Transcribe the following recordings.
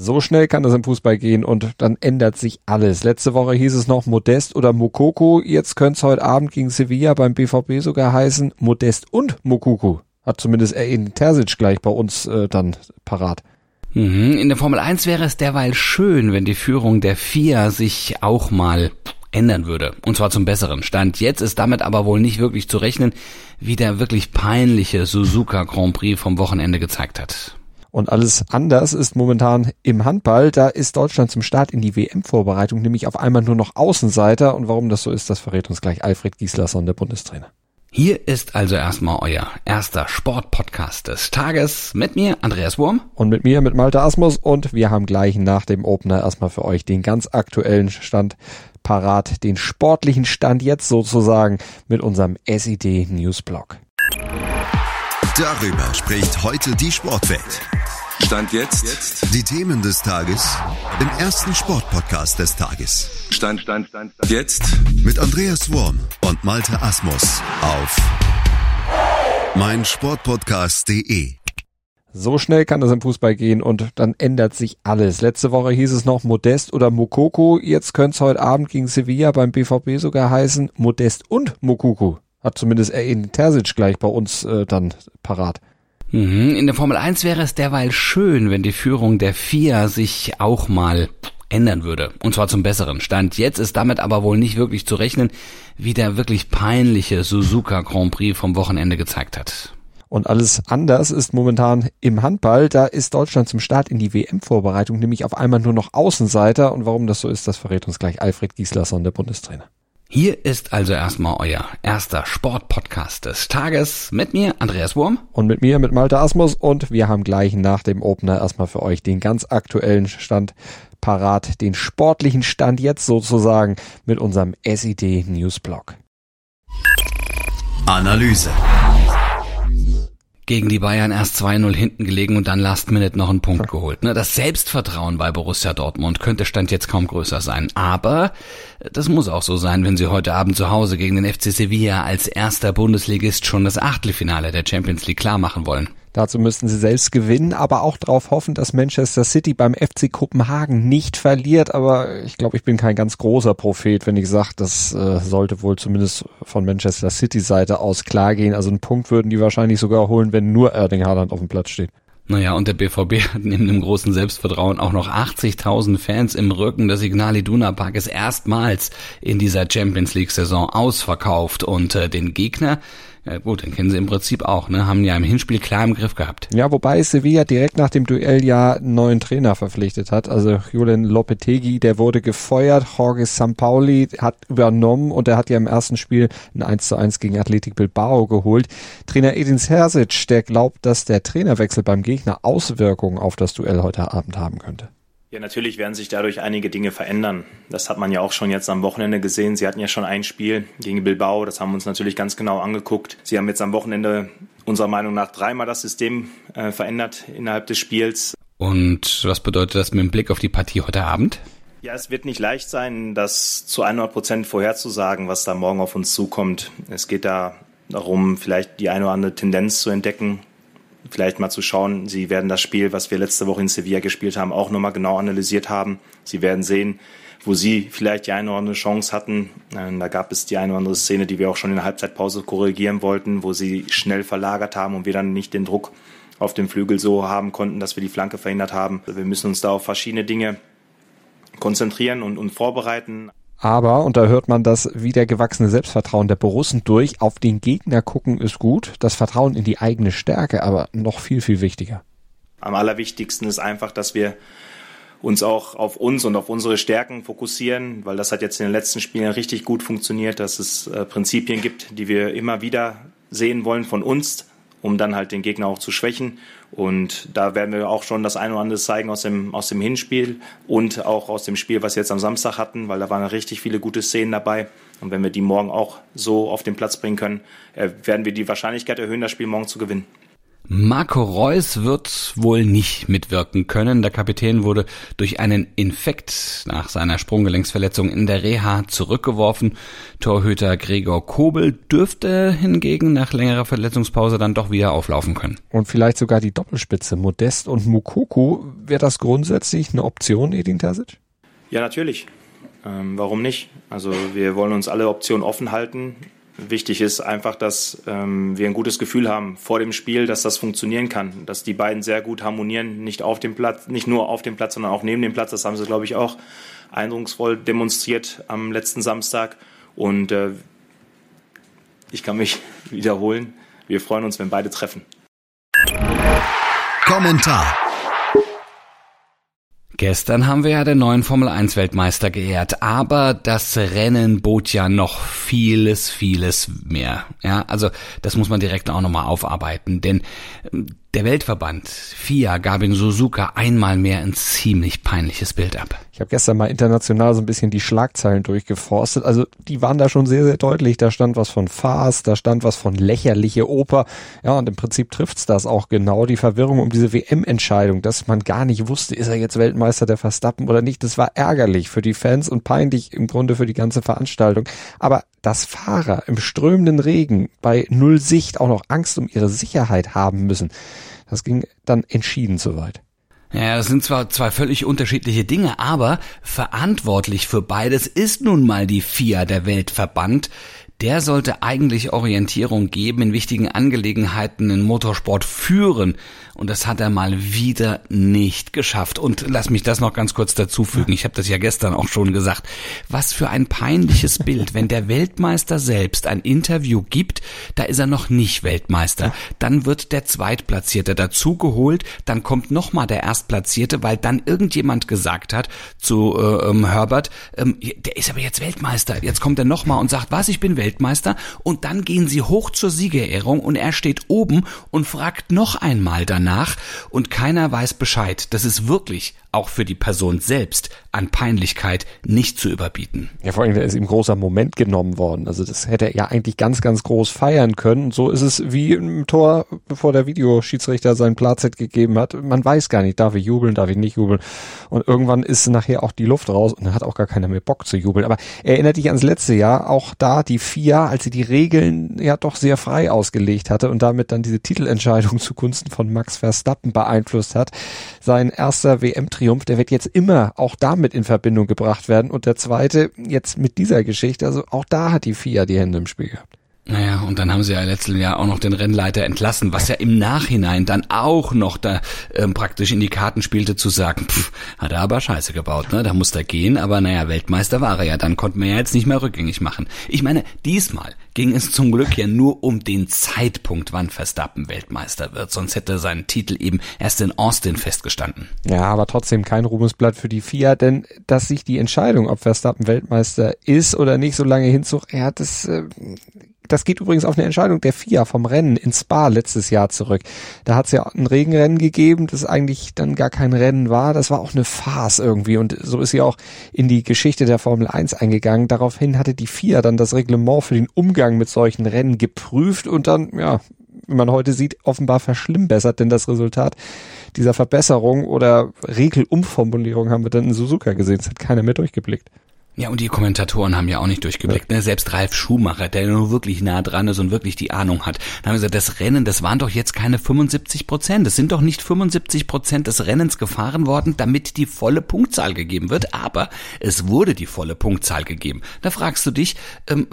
So schnell kann das im Fußball gehen und dann ändert sich alles. Letzte Woche hieß es noch Modest oder Mokoko. Jetzt könnte es heute Abend gegen Sevilla beim BVB sogar heißen Modest und Mokuku. Hat zumindest Erin Terzic gleich bei uns äh, dann parat. Mhm. In der Formel 1 wäre es derweil schön, wenn die Führung der FIA sich auch mal ändern würde. Und zwar zum besseren. Stand jetzt ist damit aber wohl nicht wirklich zu rechnen, wie der wirklich peinliche Suzuka Grand Prix vom Wochenende gezeigt hat. Und alles anders ist momentan im Handball. Da ist Deutschland zum Start in die WM-Vorbereitung nämlich auf einmal nur noch Außenseiter. Und warum das so ist, das verrät uns gleich Alfred Gislason, der Bundestrainer. Hier ist also erstmal euer erster Sportpodcast des Tages mit mir, Andreas Wurm. Und mit mir, mit Malte Asmus. Und wir haben gleich nach dem Opener erstmal für euch den ganz aktuellen Stand parat, den sportlichen Stand jetzt sozusagen mit unserem SID Newsblog. Darüber spricht heute die Sportwelt. Stand jetzt. jetzt. Die Themen des Tages im ersten Sportpodcast des Tages. Stand, Stand, Stand, Stand. Jetzt. Mit Andreas Worm und Malte Asmus auf meinsportpodcast.de. So schnell kann das im Fußball gehen und dann ändert sich alles. Letzte Woche hieß es noch Modest oder Mokoko. Jetzt könnte es heute Abend gegen Sevilla beim BVB sogar heißen Modest und Mokuku. Hat zumindest Erin Terzic gleich bei uns äh, dann parat. Mhm. In der Formel 1 wäre es derweil schön, wenn die Führung der FIA sich auch mal ändern würde. Und zwar zum besseren. Stand jetzt ist damit aber wohl nicht wirklich zu rechnen, wie der wirklich peinliche Suzuka Grand Prix vom Wochenende gezeigt hat. Und alles anders ist momentan im Handball. Da ist Deutschland zum Start in die WM-Vorbereitung nämlich auf einmal nur noch Außenseiter. Und warum das so ist, das verrät uns gleich Alfred Gislason, der Bundestrainer. Hier ist also erstmal euer erster Sportpodcast des Tages mit mir, Andreas Wurm. Und mit mir, mit Malte Asmus. Und wir haben gleich nach dem Opener erstmal für euch den ganz aktuellen Stand parat, den sportlichen Stand jetzt sozusagen mit unserem SID Newsblog. Analyse gegen die Bayern erst 2-0 hinten gelegen und dann Last Minute noch einen Punkt geholt. Ne? Das Selbstvertrauen bei Borussia Dortmund könnte Stand jetzt kaum größer sein. Aber das muss auch so sein, wenn sie heute Abend zu Hause gegen den FC Sevilla als erster Bundesligist schon das Achtelfinale der Champions League klar machen wollen. Dazu müssten sie selbst gewinnen, aber auch darauf hoffen, dass Manchester City beim FC Kopenhagen nicht verliert. Aber ich glaube, ich bin kein ganz großer Prophet, wenn ich sage, das äh, sollte wohl zumindest von Manchester City Seite aus klar gehen. Also einen Punkt würden die wahrscheinlich sogar holen, wenn nur Erling Haaland auf dem Platz steht. Naja, und der BVB hat neben dem großen Selbstvertrauen auch noch 80.000 Fans im Rücken. Der Signal Iduna Park ist erstmals in dieser Champions League Saison ausverkauft und äh, den Gegner ja gut, den kennen sie im Prinzip auch, ne? Haben ja im Hinspiel klar im Griff gehabt. Ja, wobei Sevilla direkt nach dem Duell ja einen neuen Trainer verpflichtet hat. Also Julian Lopetegui, der wurde gefeuert, Jorge Sampaoli hat übernommen und er hat ja im ersten Spiel ein 1 zu 1 gegen Athletic Bilbao geholt. Trainer Edin Sersic, der glaubt, dass der Trainerwechsel beim Gegner Auswirkungen auf das Duell heute Abend haben könnte. Ja, natürlich werden sich dadurch einige Dinge verändern. Das hat man ja auch schon jetzt am Wochenende gesehen. Sie hatten ja schon ein Spiel gegen Bilbao, das haben wir uns natürlich ganz genau angeguckt. Sie haben jetzt am Wochenende unserer Meinung nach dreimal das System äh, verändert innerhalb des Spiels. Und was bedeutet das mit dem Blick auf die Partie heute Abend? Ja, es wird nicht leicht sein, das zu 100 Prozent vorherzusagen, was da morgen auf uns zukommt. Es geht da darum, vielleicht die eine oder andere Tendenz zu entdecken, vielleicht mal zu schauen. Sie werden das Spiel, was wir letzte Woche in Sevilla gespielt haben, auch nochmal genau analysiert haben. Sie werden sehen, wo Sie vielleicht die eine oder andere Chance hatten. Ähm, da gab es die eine oder andere Szene, die wir auch schon in der Halbzeitpause korrigieren wollten, wo Sie schnell verlagert haben und wir dann nicht den Druck auf dem Flügel so haben konnten, dass wir die Flanke verhindert haben. Wir müssen uns da auf verschiedene Dinge konzentrieren und, und vorbereiten. Aber, und da hört man das wieder gewachsene Selbstvertrauen der Borussen durch, auf den Gegner gucken ist gut, das Vertrauen in die eigene Stärke aber noch viel, viel wichtiger. Am allerwichtigsten ist einfach, dass wir uns auch auf uns und auf unsere Stärken fokussieren, weil das hat jetzt in den letzten Spielen richtig gut funktioniert, dass es äh, Prinzipien gibt, die wir immer wieder sehen wollen von uns, um dann halt den Gegner auch zu schwächen. Und da werden wir auch schon das eine oder andere zeigen aus dem, aus dem Hinspiel und auch aus dem Spiel, was wir jetzt am Samstag hatten, weil da waren richtig viele gute Szenen dabei. Und wenn wir die morgen auch so auf den Platz bringen können, äh, werden wir die Wahrscheinlichkeit erhöhen, das Spiel morgen zu gewinnen. Marco Reus wird wohl nicht mitwirken können. Der Kapitän wurde durch einen Infekt nach seiner Sprunggelenksverletzung in der Reha zurückgeworfen. Torhüter Gregor Kobel dürfte hingegen nach längerer Verletzungspause dann doch wieder auflaufen können. Und vielleicht sogar die Doppelspitze Modest und Mukoku. Wäre das grundsätzlich eine Option, Edin Terzic? Ja, natürlich. Ähm, warum nicht? Also wir wollen uns alle Optionen offen halten. Wichtig ist einfach, dass ähm, wir ein gutes Gefühl haben vor dem Spiel, dass das funktionieren kann, dass die beiden sehr gut harmonieren, nicht auf dem Platz, nicht nur auf dem Platz, sondern auch neben dem Platz. Das haben sie, glaube ich, auch eindrucksvoll demonstriert am letzten Samstag. Und äh, ich kann mich wiederholen. Wir freuen uns, wenn beide treffen. Kommentar. Gestern haben wir ja den neuen Formel 1 Weltmeister geehrt, aber das Rennen bot ja noch vieles, vieles mehr. Ja, also das muss man direkt auch nochmal aufarbeiten, denn ähm, der Weltverband FIA gab in Suzuka einmal mehr ein ziemlich peinliches Bild ab. Ich habe gestern mal international so ein bisschen die Schlagzeilen durchgeforstet. Also die waren da schon sehr, sehr deutlich. Da stand was von Farce, da stand was von lächerliche Oper. Ja, und im Prinzip trifft's das auch genau. Die Verwirrung um diese WM-Entscheidung, dass man gar nicht wusste, ist er jetzt Weltmeister der Verstappen oder nicht. Das war ärgerlich für die Fans und peinlich im Grunde für die ganze Veranstaltung. Aber dass Fahrer im strömenden Regen bei Null Sicht auch noch Angst um ihre Sicherheit haben müssen, das ging dann entschieden zu weit. Ja, das sind zwar zwei völlig unterschiedliche Dinge, aber verantwortlich für beides ist nun mal die FIA, der Weltverband, der sollte eigentlich Orientierung geben in wichtigen Angelegenheiten in Motorsport führen. Und das hat er mal wieder nicht geschafft. Und lass mich das noch ganz kurz dazufügen. Ich habe das ja gestern auch schon gesagt. Was für ein peinliches Bild, wenn der Weltmeister selbst ein Interview gibt, da ist er noch nicht Weltmeister. Dann wird der Zweitplatzierte dazugeholt, dann kommt nochmal der Erstplatzierte, weil dann irgendjemand gesagt hat zu äh, ähm, Herbert, ähm, der ist aber jetzt Weltmeister. Jetzt kommt er nochmal und sagt, was, ich bin Weltmeister. Weltmeister und dann gehen sie hoch zur Siegerehrung und er steht oben und fragt noch einmal danach und keiner weiß Bescheid. Das ist wirklich auch für die Person selbst an Peinlichkeit nicht zu überbieten. Ja, vor allem da ist ihm großer Moment genommen worden. Also das hätte er ja eigentlich ganz, ganz groß feiern können. So ist es wie im Tor, bevor der Videoschiedsrichter seinen Platzett gegeben hat. Man weiß gar nicht, darf ich jubeln, darf ich nicht jubeln. Und irgendwann ist nachher auch die Luft raus und dann hat auch gar keiner mehr Bock zu jubeln. Aber erinnert dich ans letzte Jahr, auch da die FIA, als sie die Regeln ja doch sehr frei ausgelegt hatte und damit dann diese Titelentscheidung zugunsten von Max Verstappen beeinflusst hat. Sein erster WM-Triumph, der wird jetzt immer auch damit in Verbindung gebracht werden. Und der zweite jetzt mit dieser Geschichte, also auch da hat die FIA die Hände im Spiel gehabt. Naja, und dann haben sie ja letztes Jahr auch noch den Rennleiter entlassen, was ja im Nachhinein dann auch noch da ähm, praktisch in die Karten spielte zu sagen, pff, hat er aber Scheiße gebaut, ne? Da muss er gehen, aber naja, Weltmeister war er ja, dann konnten wir ja jetzt nicht mehr rückgängig machen. Ich meine, diesmal ging es zum Glück ja nur um den Zeitpunkt, wann Verstappen Weltmeister wird, sonst hätte sein Titel eben erst in Austin festgestanden. Ja, aber trotzdem kein Ruhmesblatt für die FIA, denn dass sich die Entscheidung, ob Verstappen Weltmeister ist oder nicht, so lange hinzog, er hat es äh, das geht übrigens auf eine Entscheidung der FIA vom Rennen in Spa letztes Jahr zurück. Da hat es ja ein Regenrennen gegeben, das eigentlich dann gar kein Rennen war. Das war auch eine Farce irgendwie und so ist sie auch in die Geschichte der Formel 1 eingegangen. Daraufhin hatte die FIA dann das Reglement für den Umgang mit solchen Rennen geprüft und dann, ja, wie man heute sieht, offenbar verschlimmbessert, denn das Resultat dieser Verbesserung oder Regelumformulierung haben wir dann in Suzuka gesehen. Es hat keiner mehr durchgeblickt. Ja, und die Kommentatoren haben ja auch nicht durchgeblickt. Ne? Selbst Ralf Schumacher, der nur wirklich nah dran ist und wirklich die Ahnung hat. Dann haben wir gesagt, das Rennen, das waren doch jetzt keine 75 Prozent. Es sind doch nicht 75 Prozent des Rennens gefahren worden, damit die volle Punktzahl gegeben wird. Aber es wurde die volle Punktzahl gegeben. Da fragst du dich, ähm,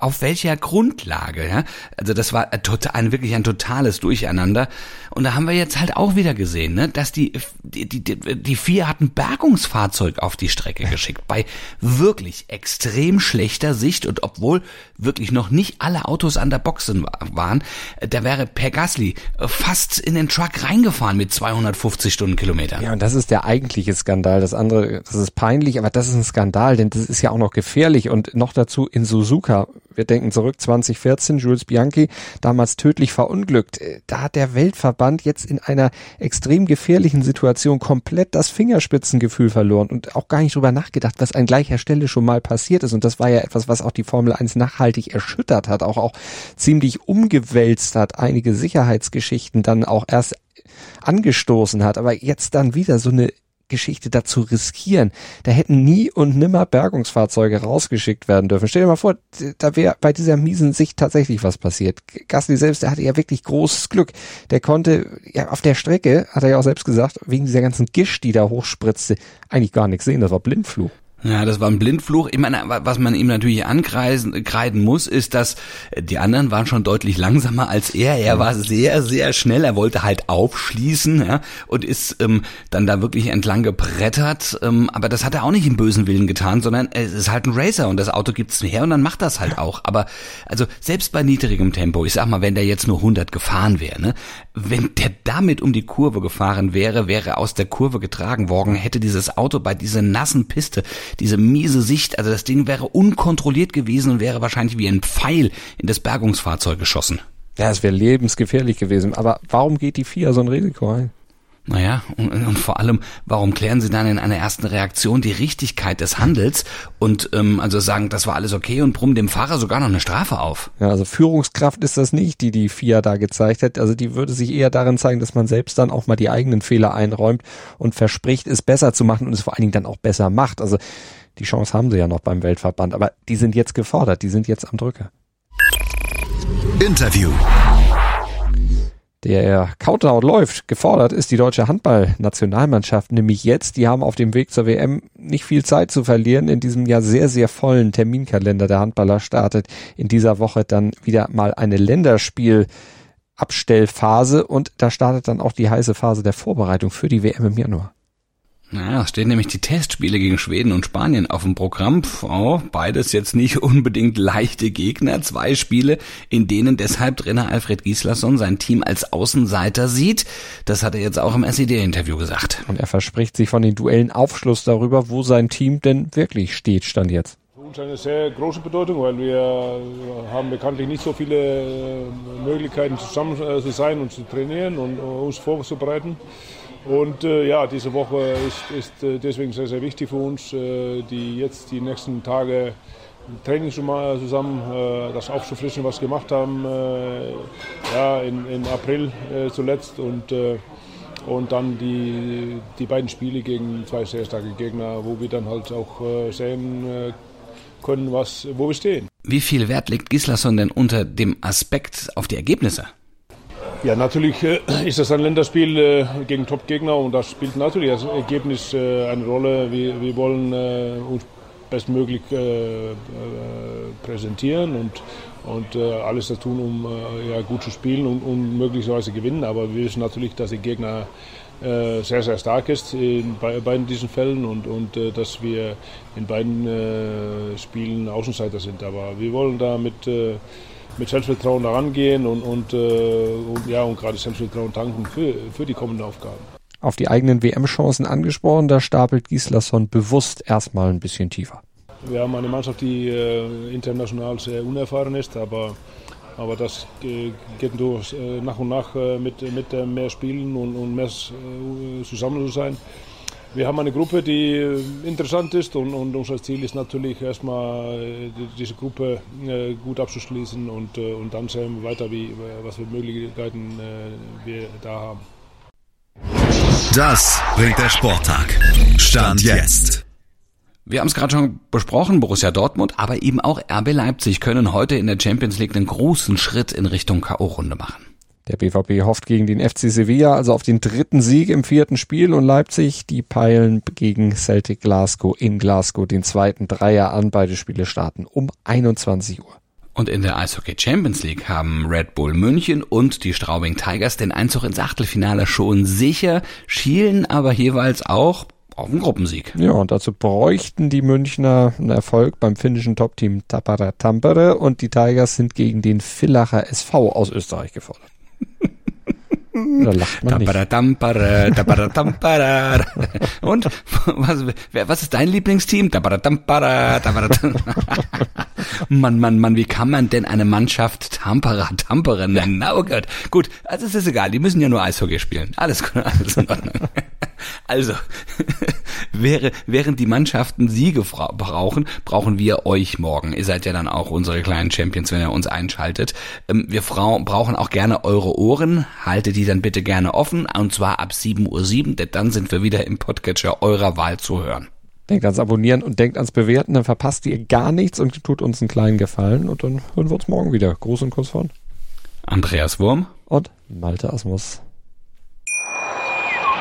auf welcher Grundlage? Ja? Also das war ein, wirklich ein totales Durcheinander. Und da haben wir jetzt halt auch wieder gesehen, ne, dass die, die, die, die vier hatten Bergungsfahrzeug auf die Strecke geschickt. Bei wirklich extrem schlechter Sicht und obwohl wirklich noch nicht alle Autos an der Boxen waren, da wäre Per Gasly fast in den Truck reingefahren mit 250 Stundenkilometern. Ja, und das ist der eigentliche Skandal. Das andere, das ist peinlich, aber das ist ein Skandal, denn das ist ja auch noch gefährlich und noch dazu in Suzuka Wir denken zurück, 2014, Jules Bianchi, damals tödlich verunglückt. Äh, da hat der Weltverband jetzt in einer extrem gefährlichen Situation komplett das Fingerspitzengefühl verloren und auch gar nicht drüber nachgedacht, was an gleicher Stelle schon mal passiert ist. Und das war ja etwas, was auch die Formel 1 nachhaltig erschüttert hat, auch, auch ziemlich umgewälzt hat, einige Sicherheitsgeschichten dann auch erst angestoßen hat, aber jetzt dann wieder so eine Geschichte dazu riskieren. Da hätten nie und nimmer Bergungsfahrzeuge rausgeschickt werden dürfen. Stell dir mal vor, da wäre bei dieser miesen Sicht tatsächlich was passiert. Gasly selbst, der hatte ja wirklich großes Glück. Der konnte, ja, auf der Strecke, hat er ja auch selbst gesagt, wegen dieser ganzen Gisch, die da hochspritzte, eigentlich gar nichts sehen. Das war Blindflug. Ja, das war ein Blindfluch. Ich meine, was man ihm natürlich ankreisen, kreiden muss, ist, dass die anderen waren schon deutlich langsamer als er. Er war sehr, sehr schnell. Er wollte halt aufschließen ja, und ist ähm, dann da wirklich entlang gebrettert. Ähm, aber das hat er auch nicht im bösen Willen getan, sondern es ist halt ein Racer und das Auto gibt's her und dann macht das halt auch. Aber also selbst bei niedrigem Tempo, ich sag mal, wenn der jetzt nur 100 gefahren wäre, ne, wenn der damit um die Kurve gefahren wäre, wäre aus der Kurve getragen worden, hätte dieses Auto bei dieser nassen Piste diese miese Sicht, also das Ding wäre unkontrolliert gewesen und wäre wahrscheinlich wie ein Pfeil in das Bergungsfahrzeug geschossen. Ja, es wäre lebensgefährlich gewesen. Aber warum geht die FIA so ein Risiko ein? Naja, und, und vor allem, warum klären Sie dann in einer ersten Reaktion die Richtigkeit des Handels und ähm, also sagen, das war alles okay und brummen dem Fahrer sogar noch eine Strafe auf? Ja, also Führungskraft ist das nicht, die die FIA da gezeigt hat. Also die würde sich eher darin zeigen, dass man selbst dann auch mal die eigenen Fehler einräumt und verspricht, es besser zu machen und es vor allen Dingen dann auch besser macht. Also die Chance haben sie ja noch beim Weltverband, aber die sind jetzt gefordert, die sind jetzt am Drücker. Interview. Der Countdown läuft. Gefordert ist die deutsche Handballnationalmannschaft nämlich jetzt. Die haben auf dem Weg zur WM nicht viel Zeit zu verlieren. In diesem ja sehr, sehr vollen Terminkalender der Handballer startet in dieser Woche dann wieder mal eine Länderspielabstellphase und da startet dann auch die heiße Phase der Vorbereitung für die WM im Januar. Naja, stehen nämlich die Testspiele gegen Schweden und Spanien auf dem Programm. Oh, beides jetzt nicht unbedingt leichte Gegner. Zwei Spiele, in denen deshalb Trainer Alfred Gislason sein Team als Außenseiter sieht. Das hat er jetzt auch im SED-Interview gesagt. Und er verspricht sich von den Duellen Aufschluss darüber, wo sein Team denn wirklich steht, stand jetzt. Für uns eine sehr große Bedeutung, weil wir haben bekanntlich nicht so viele äh, Möglichkeiten zusammen äh, zu sein und zu trainieren und äh, uns vorzubereiten. Und äh, ja, diese Woche ist, ist äh, deswegen sehr, sehr wichtig für uns, äh, die jetzt die nächsten Tage Training zusammen, äh, das aufzufrischen, was wir gemacht haben, äh, ja, in, im April äh, zuletzt und, und dann die, die beiden Spiele gegen zwei sehr starke Gegner, wo wir dann halt auch sehen können, was, wo wir stehen. Wie viel Wert legt Gislason denn unter dem Aspekt auf die Ergebnisse? Ja, natürlich äh, ist das ein Länderspiel äh, gegen Top-Gegner und das spielt natürlich als Ergebnis äh, eine Rolle. Wir, wollen uns bestmöglich präsentieren und, und alles das tun, um ja, gut zu spielen und, und möglicherweise gewinnen. Aber wir wissen natürlich, dass der Gegner sehr, sehr stark ist in beiden diesen Fällen und, und dass wir in beiden Spielen Außenseiter sind. Aber wir wollen da mit mit Selbstvertrauen herangehen und, und, äh, und, ja, und gerade Selbstvertrauen tanken für, für die kommenden Aufgaben. Auf die eigenen WM-Chancen angesprochen, da stapelt Gislason bewusst erstmal ein bisschen tiefer. Wir haben eine Mannschaft, die äh, international sehr unerfahren ist, aber, aber das äh, geht durch äh, nach und nach äh, mit, mit mehr Spielen und, und mehr äh, zusammen zu sein. Wir haben eine Gruppe, die äh, interessant ist und, und unser Ziel ist natürlich erstmal äh, diese Gruppe äh, gut abzuschließen und, und dann sehen wir weiter, wie, was für Möglichkeiten wir da haben. Das bringt der Sporttag. Stand jetzt. Wir haben es gerade schon besprochen, Borussia Dortmund, aber eben auch RB Leipzig können heute in der Champions League einen großen Schritt in Richtung K.O.-Runde machen. Der BVB hofft gegen den FC Sevilla also auf den dritten Sieg im vierten Spiel und Leipzig, die peilen gegen Celtic Glasgow in Glasgow den zweiten Dreier an. Beide Spiele starten um 21 Uhr. Und in der Eishockey Champions League haben Red Bull München und die Straubing Tigers den Einzug ins Achtelfinale schon sicher, schielen aber jeweils auch auf einen Gruppensieg. Ja, und dazu bräuchten die Münchner einen Erfolg beim finnischen Top-Team Tapara Tampere und die Tigers sind gegen den Villacher SV aus Österreich gefordert. Da lacht man nicht. Und was, was ist dein Lieblingsteam? Mann, Mann, Mann, wie kann man denn eine Mannschaft Tampere, Tampere nennen? Na, oh Gott. Gut, also es ist egal, die müssen ja nur Eishockey spielen. Alles, gut, alles in Ordnung. Also, während die Mannschaften Siege brauchen, brauchen wir euch morgen. Ihr seid ja dann auch unsere kleinen Champions, wenn ihr uns einschaltet. Ähm, Wir brauchen auch gerne eure Ohren. Haltet die dann bitte gerne offen. Und zwar ab 7.07 Uhr, denn dann sind wir wieder im Podcatcher eurer Wahl zu hören. Denkt ans Abonnieren und denkt ans Bewerten, dann verpasst ihr gar nichts und tut uns einen kleinen Gefallen und dann hören wir uns morgen wieder. Gruß und Kuss von Andreas Wurm. und Malte Asmus.